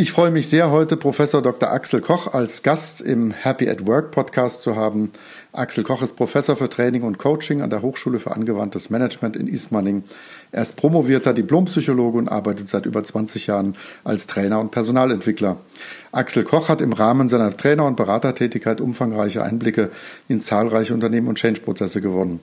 Ich freue mich sehr, heute Professor Dr. Axel Koch als Gast im Happy at Work Podcast zu haben. Axel Koch ist Professor für Training und Coaching an der Hochschule für angewandtes Management in Ismaning. Er ist promovierter Diplompsychologe und arbeitet seit über 20 Jahren als Trainer und Personalentwickler. Axel Koch hat im Rahmen seiner Trainer- und Beratertätigkeit umfangreiche Einblicke in zahlreiche Unternehmen und Change-Prozesse gewonnen.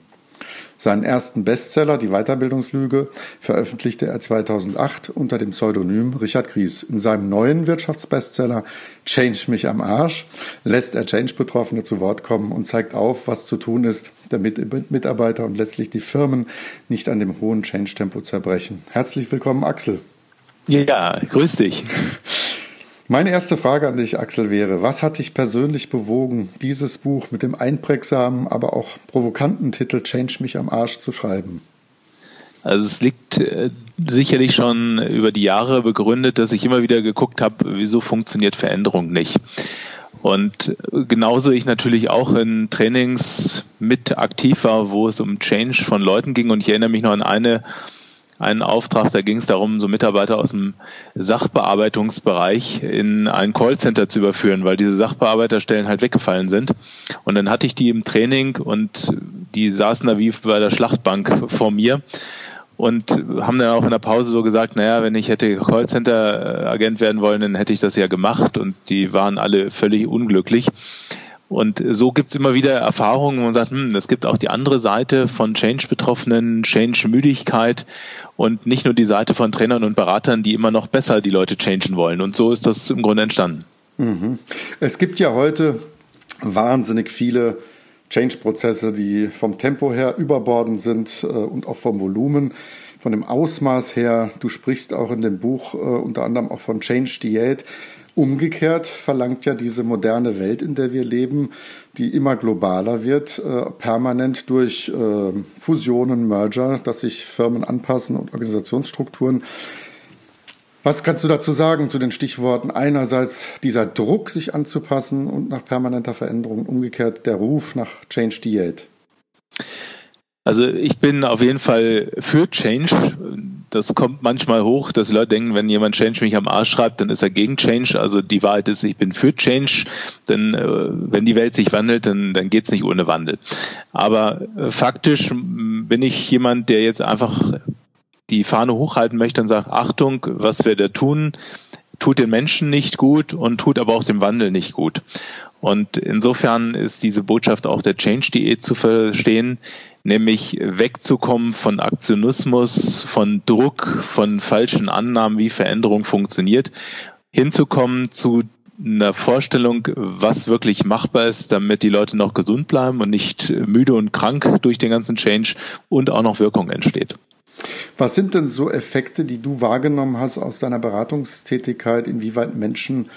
Seinen ersten Bestseller, Die Weiterbildungslüge, veröffentlichte er 2008 unter dem Pseudonym Richard Gries. In seinem neuen Wirtschaftsbestseller Change mich am Arsch lässt er Change-Betroffene zu Wort kommen und zeigt auf, was zu tun ist, damit Mitarbeiter und letztlich die Firmen nicht an dem hohen Change-Tempo zerbrechen. Herzlich willkommen, Axel. Ja, grüß dich. Meine erste Frage an dich, Axel, wäre, was hat dich persönlich bewogen, dieses Buch mit dem einprägsamen, aber auch provokanten Titel Change mich am Arsch zu schreiben? Also es liegt äh, sicherlich schon über die Jahre begründet, dass ich immer wieder geguckt habe, wieso funktioniert Veränderung nicht. Und genauso ich natürlich auch in Trainings mit aktiv war, wo es um Change von Leuten ging. Und ich erinnere mich noch an eine einen Auftrag, da ging es darum, so Mitarbeiter aus dem Sachbearbeitungsbereich in ein Callcenter zu überführen, weil diese Sachbearbeiterstellen halt weggefallen sind. Und dann hatte ich die im Training und die saßen da wie bei der Schlachtbank vor mir und haben dann auch in der Pause so gesagt, naja, wenn ich hätte Callcenter-Agent werden wollen, dann hätte ich das ja gemacht und die waren alle völlig unglücklich. Und so gibt's immer wieder Erfahrungen, wo man sagt, hm, es gibt auch die andere Seite von Change-Betroffenen, Change-Müdigkeit und nicht nur die Seite von Trainern und Beratern, die immer noch besser die Leute changen wollen. Und so ist das im Grunde entstanden. Mhm. Es gibt ja heute wahnsinnig viele Change-Prozesse, die vom Tempo her überbordend sind äh, und auch vom Volumen, von dem Ausmaß her. Du sprichst auch in dem Buch äh, unter anderem auch von Change Diät. Umgekehrt verlangt ja diese moderne Welt, in der wir leben, die immer globaler wird, äh, permanent durch äh, Fusionen, Merger, dass sich Firmen anpassen und Organisationsstrukturen. Was kannst du dazu sagen zu den Stichworten einerseits dieser Druck, sich anzupassen und nach permanenter Veränderung, umgekehrt der Ruf nach Change Diät? Also ich bin auf jeden Fall für Change. Das kommt manchmal hoch, dass Leute denken, wenn jemand Change mich am Arsch schreibt, dann ist er gegen Change. Also die Wahrheit ist, ich bin für Change, denn äh, wenn die Welt sich wandelt, dann, dann geht's nicht ohne Wandel. Aber äh, faktisch bin ich jemand, der jetzt einfach die Fahne hochhalten möchte und sagt, Achtung, was wir da tun, tut den Menschen nicht gut und tut aber auch dem Wandel nicht gut. Und insofern ist diese Botschaft auch der Change-Diät zu verstehen, nämlich wegzukommen von Aktionismus, von Druck, von falschen Annahmen, wie Veränderung funktioniert, hinzukommen zu einer Vorstellung, was wirklich machbar ist, damit die Leute noch gesund bleiben und nicht müde und krank durch den ganzen Change und auch noch Wirkung entsteht. Was sind denn so Effekte, die du wahrgenommen hast aus deiner Beratungstätigkeit, inwieweit Menschen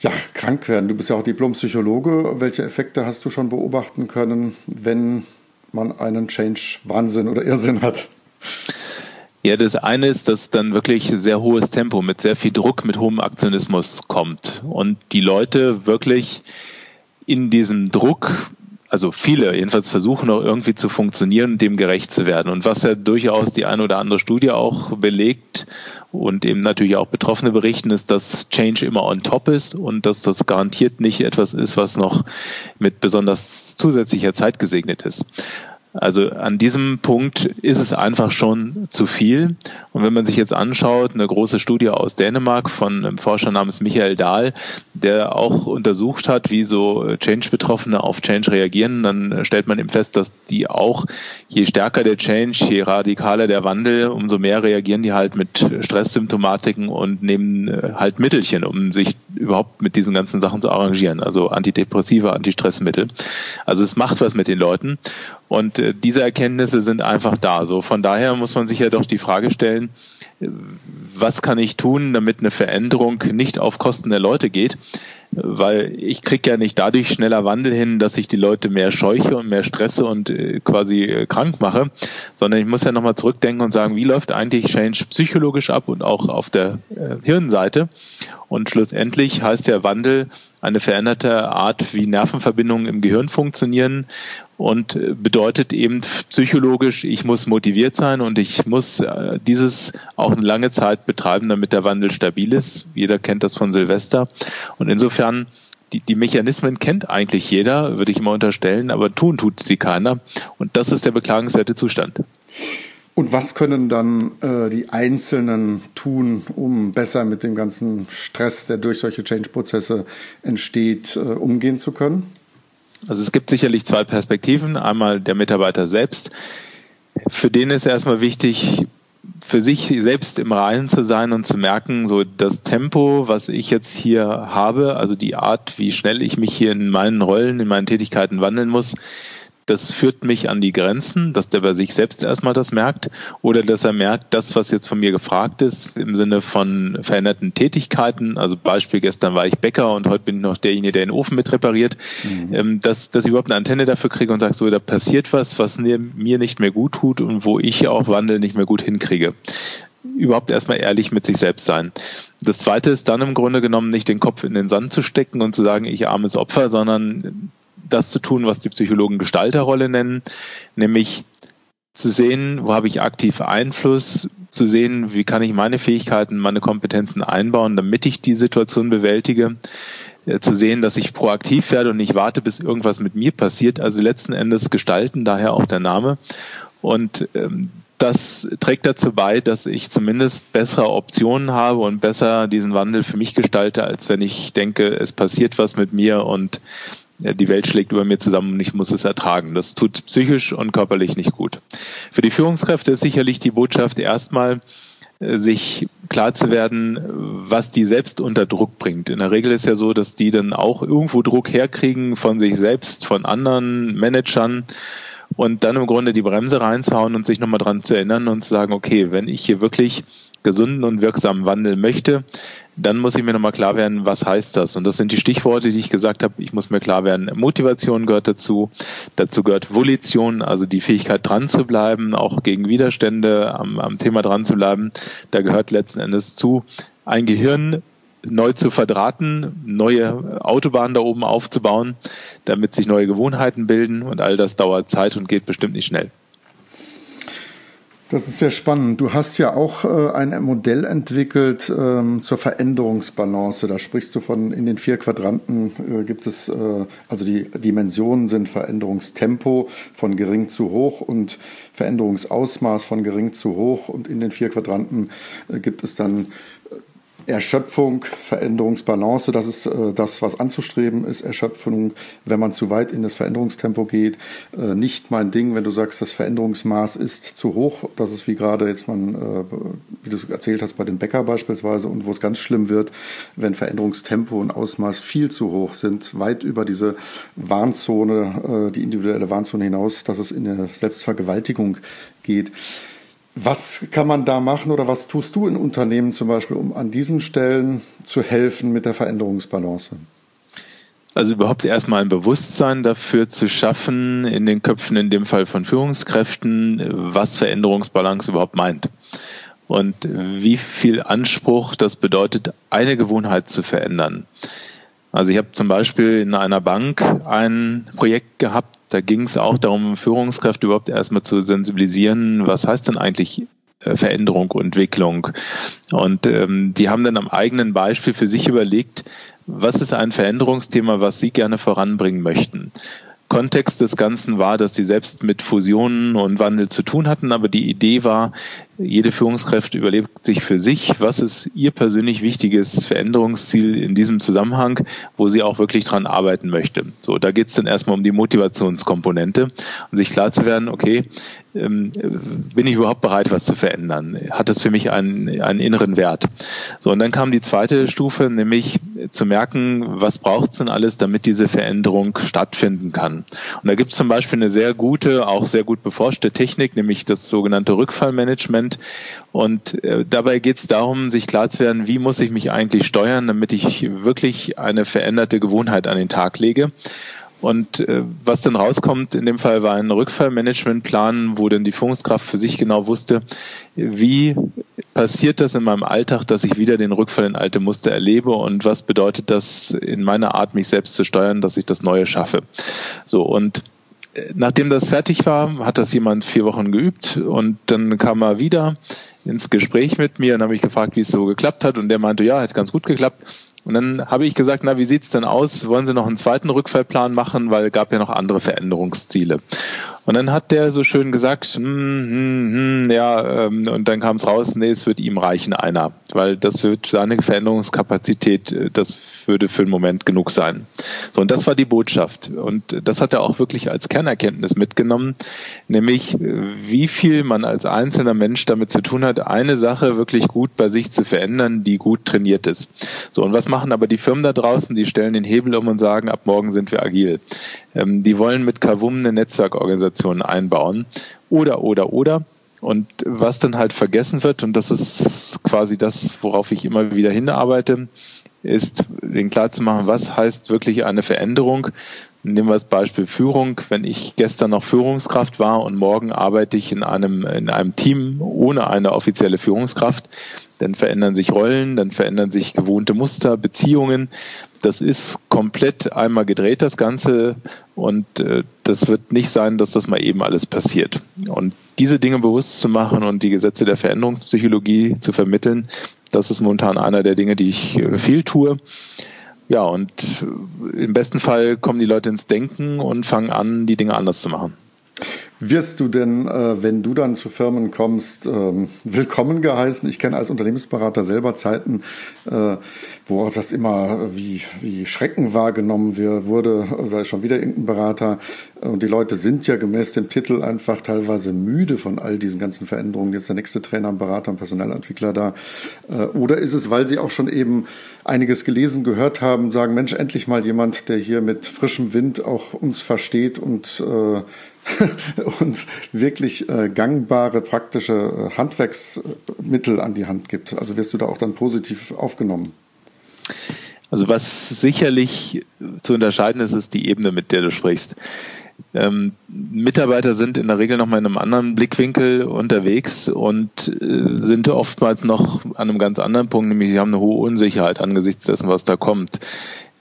ja, krank werden? Du bist ja auch Diplompsychologe. Welche Effekte hast du schon beobachten können, wenn man einen Change-Wahnsinn oder Irrsinn hat? Ja, das eine ist, dass dann wirklich sehr hohes Tempo mit sehr viel Druck, mit hohem Aktionismus kommt und die Leute wirklich in diesem Druck also viele jedenfalls versuchen auch irgendwie zu funktionieren und dem gerecht zu werden. Und was ja durchaus die eine oder andere Studie auch belegt und eben natürlich auch Betroffene berichten, ist, dass Change immer on top ist und dass das garantiert nicht etwas ist, was noch mit besonders zusätzlicher Zeit gesegnet ist. Also an diesem Punkt ist es einfach schon zu viel. Und wenn man sich jetzt anschaut, eine große Studie aus Dänemark von einem Forscher namens Michael Dahl, der auch untersucht hat, wie so Change-Betroffene auf Change reagieren, dann stellt man eben fest, dass die auch, je stärker der Change, je radikaler der Wandel, umso mehr reagieren die halt mit Stresssymptomatiken und nehmen äh, halt Mittelchen, um sich überhaupt mit diesen ganzen Sachen zu arrangieren. Also Antidepressiva, Antistressmittel. Also es macht was mit den Leuten. Und äh, diese Erkenntnisse sind einfach da. So von daher muss man sich ja doch die Frage stellen, was kann ich tun, damit eine Veränderung nicht auf Kosten der Leute geht? Weil ich kriege ja nicht dadurch schneller Wandel hin, dass ich die Leute mehr scheuche und mehr stresse und äh, quasi äh, krank mache, sondern ich muss ja nochmal zurückdenken und sagen, wie läuft eigentlich Change psychologisch ab und auch auf der äh, Hirnseite? Und schlussendlich heißt ja Wandel eine veränderte Art, wie Nervenverbindungen im Gehirn funktionieren und bedeutet eben psychologisch, ich muss motiviert sein und ich muss äh, dieses auch eine lange Zeit betreiben, damit der Wandel stabil ist. Jeder kennt das von Silvester. Und insofern, die, die Mechanismen kennt eigentlich jeder, würde ich immer unterstellen, aber tun tut sie keiner. Und das ist der beklagenswerte Zustand. Und was können dann äh, die Einzelnen tun, um besser mit dem ganzen Stress, der durch solche Change-Prozesse entsteht, äh, umgehen zu können? Also es gibt sicherlich zwei Perspektiven. Einmal der Mitarbeiter selbst. Für den ist erstmal wichtig, für sich selbst im Reinen zu sein und zu merken, so das Tempo, was ich jetzt hier habe, also die Art, wie schnell ich mich hier in meinen Rollen, in meinen Tätigkeiten wandeln muss, das führt mich an die Grenzen, dass der bei sich selbst erstmal das merkt oder dass er merkt, das, was jetzt von mir gefragt ist, im Sinne von veränderten Tätigkeiten, also Beispiel, gestern war ich Bäcker und heute bin ich noch derjenige, der den Ofen mit repariert, mhm. Ähm, dass, dass ich überhaupt eine Antenne dafür kriege und sage, so, da passiert was, was mir nicht mehr gut tut und wo ich auch Wandel nicht mehr gut hinkriege überhaupt erstmal ehrlich mit sich selbst sein. Das zweite ist dann im Grunde genommen nicht den Kopf in den Sand zu stecken und zu sagen, ich armes Opfer, sondern das zu tun, was die Psychologen Gestalterrolle nennen, nämlich zu sehen, wo habe ich aktiv Einfluss, zu sehen, wie kann ich meine Fähigkeiten, meine Kompetenzen einbauen, damit ich die Situation bewältige, äh, zu sehen, dass ich proaktiv werde und nicht warte, bis irgendwas mit mir passiert. Also letzten Endes gestalten, daher auch der Name. Und ähm, das trägt dazu bei, dass ich zumindest bessere Optionen habe und besser diesen Wandel für mich gestalte, als wenn ich denke, es passiert was mit mir und die Welt schlägt über mir zusammen und ich muss es ertragen. Das tut psychisch und körperlich nicht gut. Für die Führungskräfte ist sicherlich die Botschaft erstmal, äh, sich klar zu werden, was die selbst unter Druck bringt. In der Regel ist ja so, dass die dann auch irgendwo Druck herkriegen von sich selbst, von anderen Managern und dann im Grunde die Bremse reinzuhauen und sich nochmal dran zu erinnern und zu sagen, okay, wenn ich hier wirklich gesunden und wirksamen Wandel möchte, dann muss ich mir nochmal klar werden, was heißt das? Und das sind die Stichworte, die ich gesagt habe. Ich muss mir klar werden, Motivation gehört dazu. Dazu gehört Volition, also die Fähigkeit dran zu bleiben, auch gegen Widerstände am, am Thema dran zu bleiben. Da gehört letzten Endes zu, ein Gehirn neu zu verdrahten, neue Autobahnen da oben aufzubauen, damit sich neue Gewohnheiten bilden und all das dauert Zeit und geht bestimmt nicht schnell. Das ist sehr spannend. Du hast ja auch äh, ein Modell entwickelt ähm, zur Veränderungsbalance. Da sprichst du von in den vier Quadranten äh, gibt es, äh, also die Dimensionen sind Veränderungstempo von gering zu hoch und Veränderungsausmaß von gering zu hoch. Und in den vier Quadranten äh, gibt es dann Erschöpfung, Veränderungsbalance, das ist äh, das, was anzustreben ist. Erschöpfung, wenn man zu weit in das Veränderungstempo geht, äh, nicht mein Ding, wenn du sagst, das Veränderungsmaß ist zu hoch. Das ist wie gerade jetzt man, äh, wie du es erzählt hast, bei den Bäcker beispielsweise und wo es ganz schlimm wird, wenn Veränderungstempo und Ausmaß viel zu hoch sind, weit über diese Warnzone, äh, die individuelle Warnzone hinaus, dass es in eine Selbstvergewaltigung geht. Was kann man da machen oder was tust du in Unternehmen zum Beispiel, um an diesen Stellen zu helfen mit der Veränderungsbalance? Also überhaupt erstmal ein Bewusstsein dafür zu schaffen, in den Köpfen in dem Fall von Führungskräften, was Veränderungsbalance überhaupt meint. Und wie viel Anspruch das bedeutet, eine Gewohnheit zu verändern. Also ich habe zum Beispiel in einer Bank ein Projekt gehabt, da ging es auch darum, Führungskräfte überhaupt erstmal zu sensibilisieren, was heißt denn eigentlich äh, Veränderung Entwicklung. Und ähm, die haben dann am eigenen Beispiel für sich überlegt, was ist ein Veränderungsthema, was sie gerne voranbringen möchten. Kontext des Ganzen war, dass sie selbst mit Fusionen und Wandel zu tun hatten, aber die Idee war, jede Führungskraft überlebt sich für sich, was ist ihr persönlich wichtiges Veränderungsziel in diesem Zusammenhang, wo sie auch wirklich dran arbeiten möchte. So, da geht es dann erstmal um die Motivationskomponente und sich klar zu werden, okay, ähm, bin ich überhaupt bereit, was zu verändern? Hat das für mich einen, einen inneren Wert? So, und dann kam die zweite Stufe, nämlich zu merken, was braucht es denn alles, damit diese Veränderung stattfinden kann. Und da gibt es zum Beispiel eine sehr gute, auch sehr gut beforschte Technik, nämlich das sogenannte Rückfallmanagement. Und äh, dabei geht es darum, sich klar zu werden, wie muss ich mich eigentlich steuern, damit ich wirklich eine veränderte Gewohnheit an den Tag lege. Und äh, was dann rauskommt, in dem Fall war ein Rückfallmanagementplan, wo dann die Führungskraft für sich genau wusste, wie passiert das in meinem Alltag, dass ich wieder den Rückfall in alte Muster erlebe und was bedeutet das in meiner Art, mich selbst zu steuern, dass ich das Neue schaffe. So und äh, Nachdem das fertig war, hat das jemand vier Wochen geübt und dann kam er wieder ins Gespräch mit mir und habe ich gefragt, wie es so geklappt hat und der meinte, ja, hat ganz gut geklappt. Und dann habe ich gesagt, na, wie sieht's denn aus? Wollen Sie noch einen zweiten Rückfallplan machen? Weil es gab ja noch andere Veränderungsziele. Und dann hat der so schön gesagt, hm, hm, hm, ja, ähm, und dann kam es raus, nee, es wird ihm reichen einer, weil das wird seine Veränderungskapazität, äh, das würde für einen Moment genug sein. So, und das war die Botschaft. Und das hat er auch wirklich als Kernerkenntnis mitgenommen, nämlich äh, wie viel man als einzelner Mensch damit zu tun hat, eine Sache wirklich gut bei sich zu verändern, die gut trainiert ist. So, und was machen aber die Firmen da draußen? Die stellen den Hebel um und sagen, ab morgen sind wir agil. Ähm, die wollen mit Kavum eine Netzwerkorganisation einbauen. Oder, oder, oder. Und was dann halt vergessen wird, und das ist quasi das, worauf ich immer wieder hinarbeite, ist, den klar zu machen, was heißt wirklich eine Veränderung. Nehmen wir das Beispiel Führung. Wenn ich gestern noch Führungskraft war und morgen arbeite ich in einem, in einem Team ohne eine offizielle Führungskraft, dann verändern sich Rollen, dann verändern sich gewohnte Muster, Beziehungen. Das ist komplett einmal gedreht, das Ganze. Und äh, das wird nicht sein, dass das mal eben alles passiert. Und diese Dinge bewusst zu machen und die Gesetze der Veränderungspsychologie zu vermitteln, das ist momentan einer der Dinge, die ich äh, viel tue. Ja, und äh, im besten Fall kommen die Leute ins Denken und fangen an, die Dinge anders zu machen. Wirst du denn, äh, wenn du dann zu Firmen kommst, ähm, willkommen geheißen? Ich kenne als Unternehmensberater selber Zeiten, äh, wo das immer wie, wie Schrecken wahrgenommen wurde, ist schon wieder irgendein Berater. Und die Leute sind ja gemäß dem Titel einfach teilweise müde von all diesen ganzen Veränderungen. Jetzt der nächste Trainer, Berater, ein Personalentwickler da. Äh, oder ist es, weil sie auch schon eben einiges gelesen, gehört haben, sagen, Mensch, endlich mal jemand, der hier mit frischem Wind auch uns versteht und uns wirklich äh, gangbare, praktische äh, Handwerksmittel an die Hand gibt. Also wirst du da auch dann positiv aufgenommen. Also was sicherlich zu unterscheiden ist, ist die Ebene, mit der du sprichst. Ähm, Mitarbeiter sind in der Regel noch mal in einem anderen Blickwinkel unterwegs und äh, sind oftmals noch an einem ganz anderen Punkt, nämlich sie haben eine hohe Unsicherheit angesichts dessen, was da kommt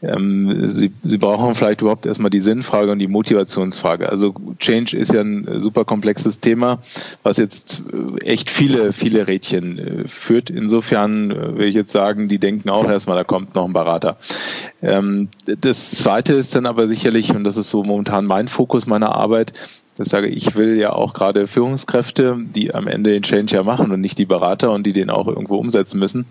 ähm, sie, sie brauchen vielleicht überhaupt erstmal die Sinnfrage und die Motivationsfrage. Also Change ist ja ein super komplexes Thema, was jetzt äh, echt viele, viele Rädchen äh, führt. Insofern äh, will ich jetzt sagen, die denken auch erstmal, da kommt noch ein Berater. Ähm, das zweite ist dann aber sicherlich, und das ist so momentan mein Fokus meiner Arbeit, das sage ich will ja auch gerade Führungskräfte, die am Ende den Change ja machen und nicht die Berater und die den auch irgendwo umsetzen müssen,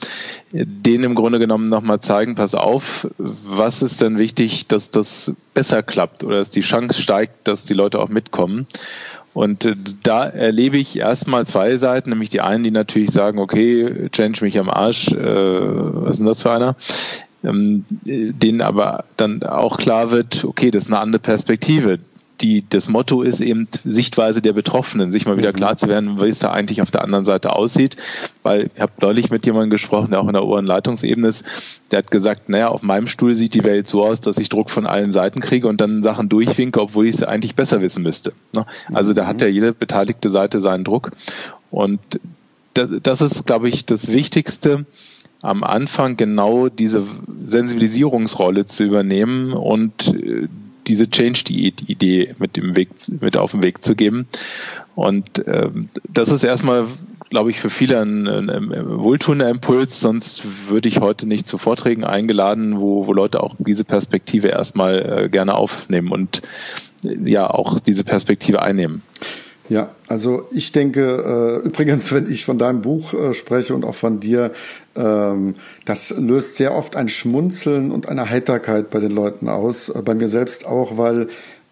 denen im Grunde genommen nochmal zeigen, pass auf, was ist denn wichtig, dass das besser klappt oder dass die Chance steigt, dass die Leute auch mitkommen. Und äh, da erlebe ich erstmal zwei Seiten, nämlich die einen, die natürlich sagen, okay, change mich am Arsch, äh, was ist denn das für einer? Ähm, denen aber dann auch klar wird, okay, das ist eine andere Perspektive die, das Motto ist eben Sichtweise der Betroffenen, sich mal wieder mhm. klar zu werden, wie es da eigentlich auf der anderen Seite aussieht. Weil ich habe neulich mit jemandem gesprochen, der auch in der oberen Leitungsebene ist, der hat gesagt, naja, auf meinem Stuhl sieht die Welt so aus, dass ich Druck von allen Seiten kriege und dann Sachen durchwinke, obwohl ich es eigentlich besser wissen müsste. Ne? Also da hat mhm. ja jede beteiligte Seite seinen Druck. Und das, ist, glaube ich, das Wichtigste, am Anfang genau diese Sensibilisierungsrolle zu übernehmen und äh, diese Change-Idee mit dem Weg, mit auf den Weg zu geben. Und ähm, das ist erstmal, glaube ich, für viele ein, ein, ein wohltuender Impuls, sonst würde ich heute nicht zu Vorträgen eingeladen, wo, wo Leute auch diese Perspektive erstmal äh, gerne aufnehmen und äh, ja auch diese Perspektive einnehmen. Ja, also ich denke, äh, übrigens, wenn ich von deinem Buch äh, spreche und auch von dir, ähm, das löst sehr oft ein Schmunzeln und eine Heiterkeit bei den Leuten aus, äh, bei mir selbst auch, weil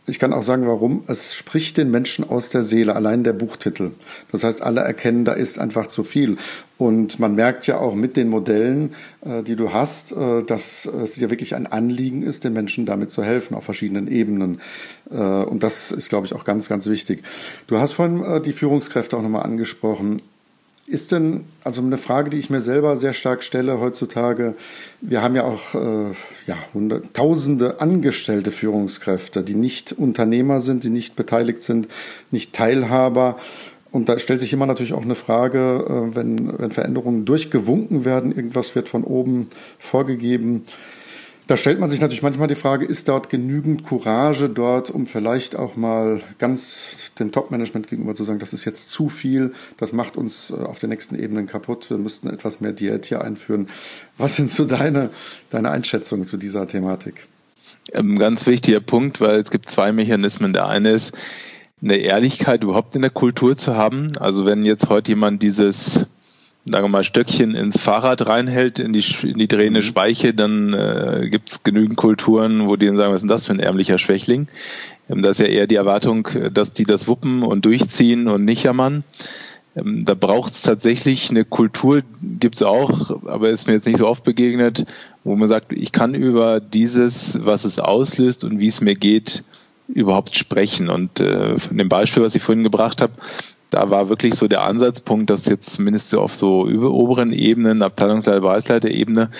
ich kann auch sagen, warum. Es spricht den Menschen aus der Seele, allein der Buchtitel. Das heißt, alle erkennen, da ist einfach zu viel. Und man merkt ja auch mit den Modellen, äh, die du hast, äh, dass es ja wirklich ein Anliegen ist, den Menschen damit zu helfen auf verschiedenen Ebenen. Äh, und das ist, glaube ich, auch ganz, ganz wichtig. Du hast vorhin die Führungskräfte auch nochmal angesprochen. Ist denn, also eine Frage, die ich mir selber sehr stark stelle heutzutage, wir haben ja auch äh, ja, tausende angestellte Führungskräfte, die nicht Unternehmer sind, die nicht beteiligt sind, nicht Teilhaber. Und da stellt sich immer natürlich auch eine Frage, äh, wenn, wenn Veränderungen durchgewunken werden, irgendwas wird von oben vorgegeben, da stellt man sich natürlich manchmal die Frage, ist dort genügend Courage dort, um vielleicht auch mal ganz dem Top-Management gegenüber zu sagen, das ist jetzt zu viel, das macht uns äh, auf den nächsten Ebenen kaputt, wir müssten etwas mehr Diät hier einführen. Was sind so deine, deine Einschätzungen zu dieser Thematik? Ein ähm, ganz wichtiger Punkt, weil es gibt zwei Mechanismen. Der eine ist, eine Ehrlichkeit überhaupt in der Kultur zu haben. Also wenn jetzt heute jemand dieses sagen wir mal, Stöckchen ins Fahrrad reinhält, in die, in die drehende mhm. Speiche, dann äh, gibt es genügend Kulturen, wo die dann sagen, was ist denn das für ein ärmlicher Schwächling? Ähm, das ist ja eher die Erwartung, dass die das wuppen und durchziehen und nicht jammern. Ähm, da braucht es tatsächlich eine Kultur, gibt es auch, aber ist mir jetzt nicht so oft begegnet, wo man sagt, ich kann über dieses, was es auslöst und wie es mir geht, überhaupt sprechen. Und äh, von dem Beispiel, was ich vorhin gebracht habe, da war wirklich so der Ansatzpunkt, dass jetzt zumindest so auf so oberen Ebenen, Abteilungsleiter, Bereichsleiter-Ebene,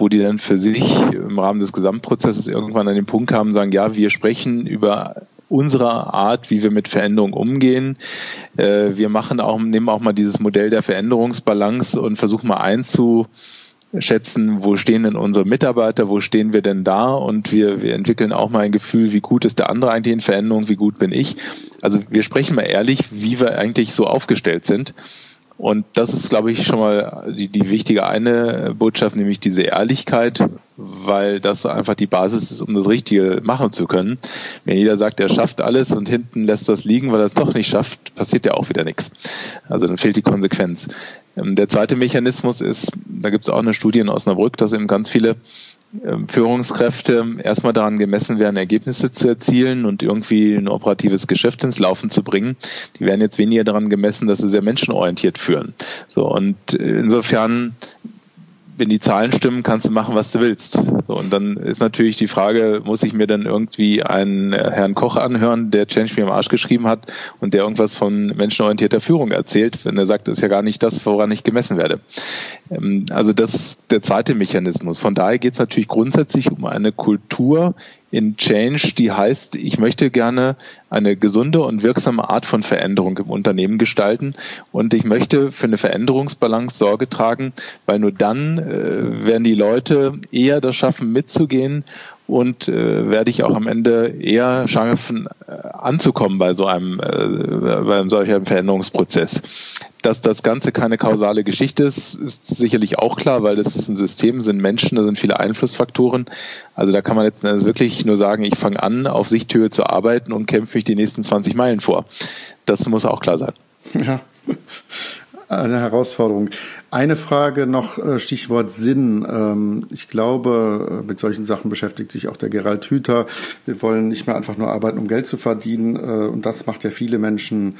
wo die dann für sich im Rahmen des Gesamtprozesses irgendwann an den Punkt kamen, sagen, ja, wir sprechen über unsere Art, wie wir mit Veränderungen umgehen. Äh, wir machen auch, nehmen auch mal dieses Modell der Veränderungsbalance und versuchen mal einzu, schätzen, wo stehen denn unsere Mitarbeiter, wo stehen wir denn da und wir, wir entwickeln auch mal ein Gefühl, wie gut ist der andere eigentlich in Veränderung, wie gut bin ich. Also wir sprechen mal ehrlich, wie wir eigentlich so aufgestellt sind. Und das ist, glaube ich, schon mal die, die wichtige eine Botschaft, nämlich diese Ehrlichkeit, weil das einfach die Basis ist, um das Richtige machen zu können. Wenn jeder sagt, er schafft alles und hinten lässt das liegen, weil er es doch nicht schafft, passiert ja auch wieder nichts. Also dann fehlt die Konsequenz. Ähm, der zweite Mechanismus ist, da gibt es auch eine Studie in Osnabrück, dass eben ganz viele Führungskräfte erstmal daran gemessen werden, Ergebnisse zu erzielen und irgendwie ein operatives Geschäft ins Laufen zu bringen. Die werden jetzt weniger daran gemessen, dass sie sehr menschenorientiert führen. So und insofern wenn die Zahlen stimmen, kannst du machen, was du willst. So, und dann ist natürlich die Frage, muss ich mir dann irgendwie einen äh, Herrn Koch anhören, der Change Me am Arsch geschrieben hat und der irgendwas von menschenorientierter Führung erzählt, wenn er sagt, das ist ja gar nicht das, woran ich gemessen werde. Ähm, also das ist der zweite Mechanismus. Von daher geht es natürlich grundsätzlich um eine Kultur, in Change, die heißt, ich möchte gerne eine gesunde und wirksame Art von Veränderung im Unternehmen gestalten. Und ich möchte für eine Veränderungsbalance Sorge tragen, weil nur dann äh, werden die Leute eher das schaffen, mitzugehen und äh, werde ich auch am Ende eher schaffen, äh, anzukommen bei so einem, äh, bei einem solchen Veränderungsprozess. Dass das Ganze keine kausale Geschichte ist, ist sicherlich auch klar, weil das ist ein System, sind Menschen, da sind viele Einflussfaktoren. Also da kann man jetzt wirklich nur sagen, ich fange an, auf Sichthöhe zu arbeiten und kämpfe mich die nächsten 20 Meilen vor. Das muss auch klar sein. Ja eine Herausforderung. Eine Frage noch, äh, Stichwort Sinn. Ähm, ich glaube, äh, mit solchen Sachen beschäftigt sich auch der Gerald Hüther. Wir wollen nicht mehr einfach nur arbeiten, um Geld zu verdienen. Äh, und das macht ja viele Menschen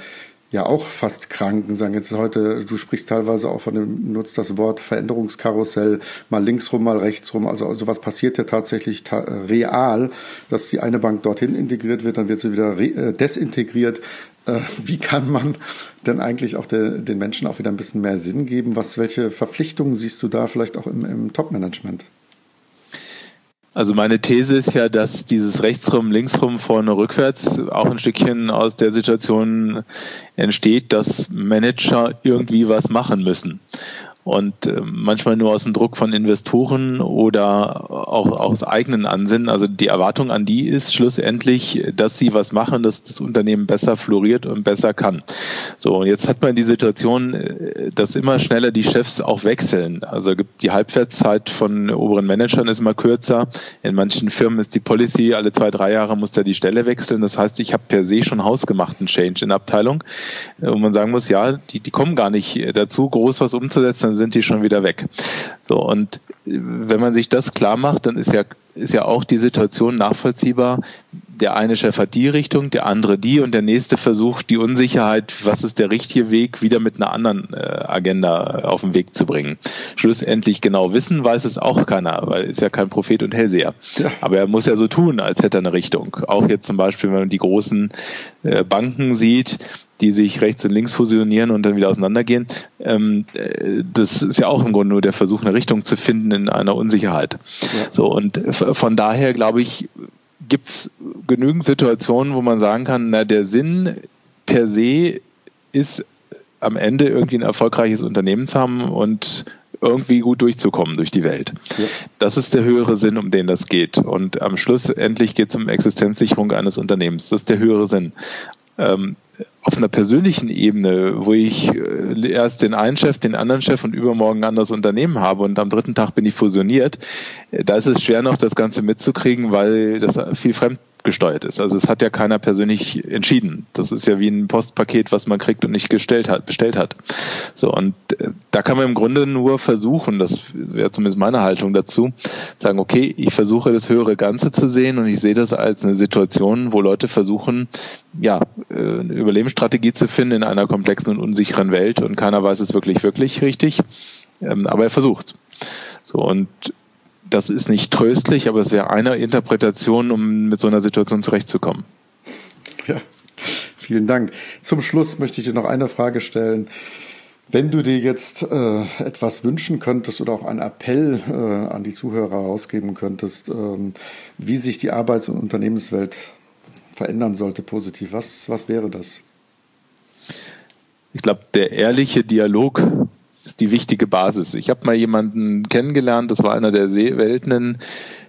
ja auch fast Kranken sagen jetzt heute, du sprichst teilweise auch von dem, nutzt das Wort Veränderungskarussell, mal links rum, mal rechts rum. Also sowas passiert ja tatsächlich ta real, dass die eine Bank dorthin integriert wird, dann wird sie wieder desintegriert. Äh, wie kann man denn eigentlich auch der, den Menschen auch wieder ein bisschen mehr Sinn geben? Was, welche Verpflichtungen siehst du da vielleicht auch im, im Top-Management? Also meine These ist ja, dass dieses Rechtsrum, Linksrum, vorne, rückwärts auch ein Stückchen aus der Situation entsteht, dass Manager irgendwie was machen müssen und äh, manchmal nur aus dem Druck von Investoren oder auch aus eigenen Ansinnen. Also die Erwartung an die ist schlussendlich, dass sie was machen, dass das Unternehmen besser floriert und besser kann. So, und jetzt hat man die Situation, äh, dass immer schneller die Chefs auch wechseln. Also die Halbwertszeit von oberen Managern ist immer kürzer. In manchen Firmen ist die Policy, alle zwei, drei Jahre muss da die Stelle wechseln. Das heißt, ich habe per se schon hausgemachten Change in Abteilung. Äh, und man sagen muss, ja, die, die kommen gar nicht dazu, groß was umzusetzen dann sind die schon wieder weg. So, und wenn man sich das klar macht, dann ist ja, ist ja auch die Situation nachvollziehbar. Der eine Chef hat die Richtung, der andere die und der nächste versucht, die Unsicherheit, was ist der richtige Weg, wieder mit einer anderen äh, Agenda auf den Weg zu bringen. Schlussendlich genau wissen weiß es auch keiner, weil ist ja kein Prophet und Hellseher. Ja. Aber er muss ja so tun, als hätte er eine Richtung. Auch jetzt zum Beispiel, wenn man die großen äh, Banken sieht, die sich rechts und links fusionieren und dann wieder auseinandergehen. Ähm, äh, das ist ja auch im Grunde nur der Versuch, eine Richtung zu finden in einer Unsicherheit. Ja. So, und von daher glaube ich, gibt es genügend Situationen, wo man sagen kann, na, der Sinn per se ist am Ende irgendwie ein erfolgreiches Unternehmen zu haben und irgendwie gut durchzukommen durch die Welt. Ja. Das ist der höhere Sinn, um den das geht. Und am Schluss endlich geht es um Existenzsicherung eines Unternehmens. Das ist der höhere Sinn. Ähm, auf einer persönlichen Ebene, wo ich äh, erst den einen Chef, den anderen Chef und übermorgen ein anderes Unternehmen habe und am dritten Tag bin ich fusioniert, äh, da ist es schwer noch das Ganze mitzukriegen, weil das viel fremd gesteuert ist. Also es hat ja keiner persönlich entschieden. Das ist ja wie ein Postpaket, was man kriegt und nicht gestellt hat, bestellt hat. So und äh, da kann man im Grunde nur versuchen, das wäre zumindest meine Haltung dazu, sagen, okay, ich versuche das höhere Ganze zu sehen und ich sehe das als eine Situation, wo Leute versuchen, ja, äh, eine Überlebensstrategie zu finden in einer komplexen und unsicheren Welt und keiner weiß es wirklich, wirklich richtig. Ähm, aber er versucht's. So und das ist nicht tröstlich, aber es wäre eine Interpretation, um mit so einer Situation zurechtzukommen. Ja, vielen Dank. Zum Schluss möchte ich dir noch eine Frage stellen. Wenn du dir jetzt äh, etwas wünschen könntest oder auch einen Appell äh, an die Zuhörer rausgeben könntest, ähm, wie sich die Arbeits- und Unternehmenswelt verändern sollte positiv, was, was wäre das? Ich glaube, der ehrliche Dialog ist die wichtige Basis. Ich habe mal jemanden kennengelernt, das war einer der seltenen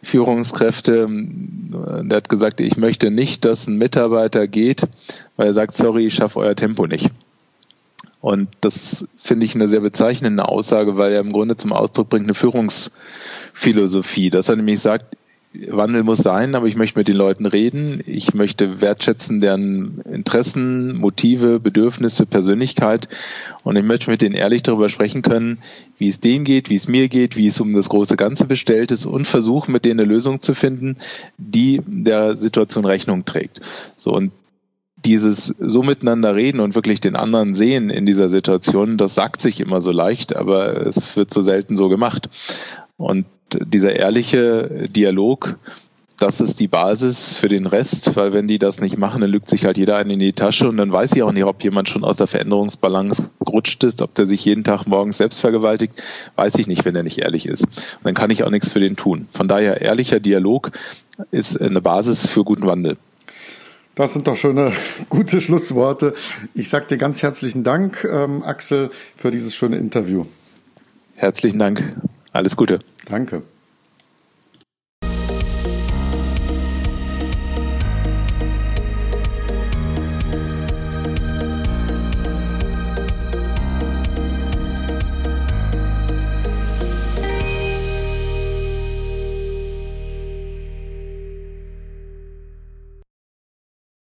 Führungskräfte, der hat gesagt, ich möchte nicht, dass ein Mitarbeiter geht, weil er sagt, sorry, ich schaffe euer Tempo nicht. Und das finde ich eine sehr bezeichnende Aussage, weil er im Grunde zum Ausdruck bringt eine Führungsphilosophie, dass er nämlich sagt, Wandel muss sein, aber ich möchte mit den Leuten reden. Ich möchte wertschätzen deren Interessen, Motive, Bedürfnisse, Persönlichkeit. Und ich möchte mit denen ehrlich darüber sprechen können, wie es denen geht, wie es mir geht, wie es um das große Ganze bestellt ist und versuchen, mit denen eine Lösung zu finden, die der Situation Rechnung trägt. So, und dieses so miteinander reden und wirklich den anderen sehen in dieser Situation, das sagt sich immer so leicht, aber es wird so selten so gemacht. Und dieser ehrliche Dialog, das ist die Basis für den Rest, weil wenn die das nicht machen, dann lügt sich halt jeder einen in die Tasche und dann weiß ich auch nicht, ob jemand schon aus der Veränderungsbalance gerutscht ist, ob der sich jeden Tag morgens selbst vergewaltigt, weiß ich nicht, wenn er nicht ehrlich ist. Und dann kann ich auch nichts für den tun. Von daher ehrlicher Dialog ist eine Basis für guten Wandel. Das sind doch schöne, gute Schlussworte. Ich sage dir ganz herzlichen Dank, ähm, Axel, für dieses schöne Interview. Herzlichen Dank. Alles Gute. Danke.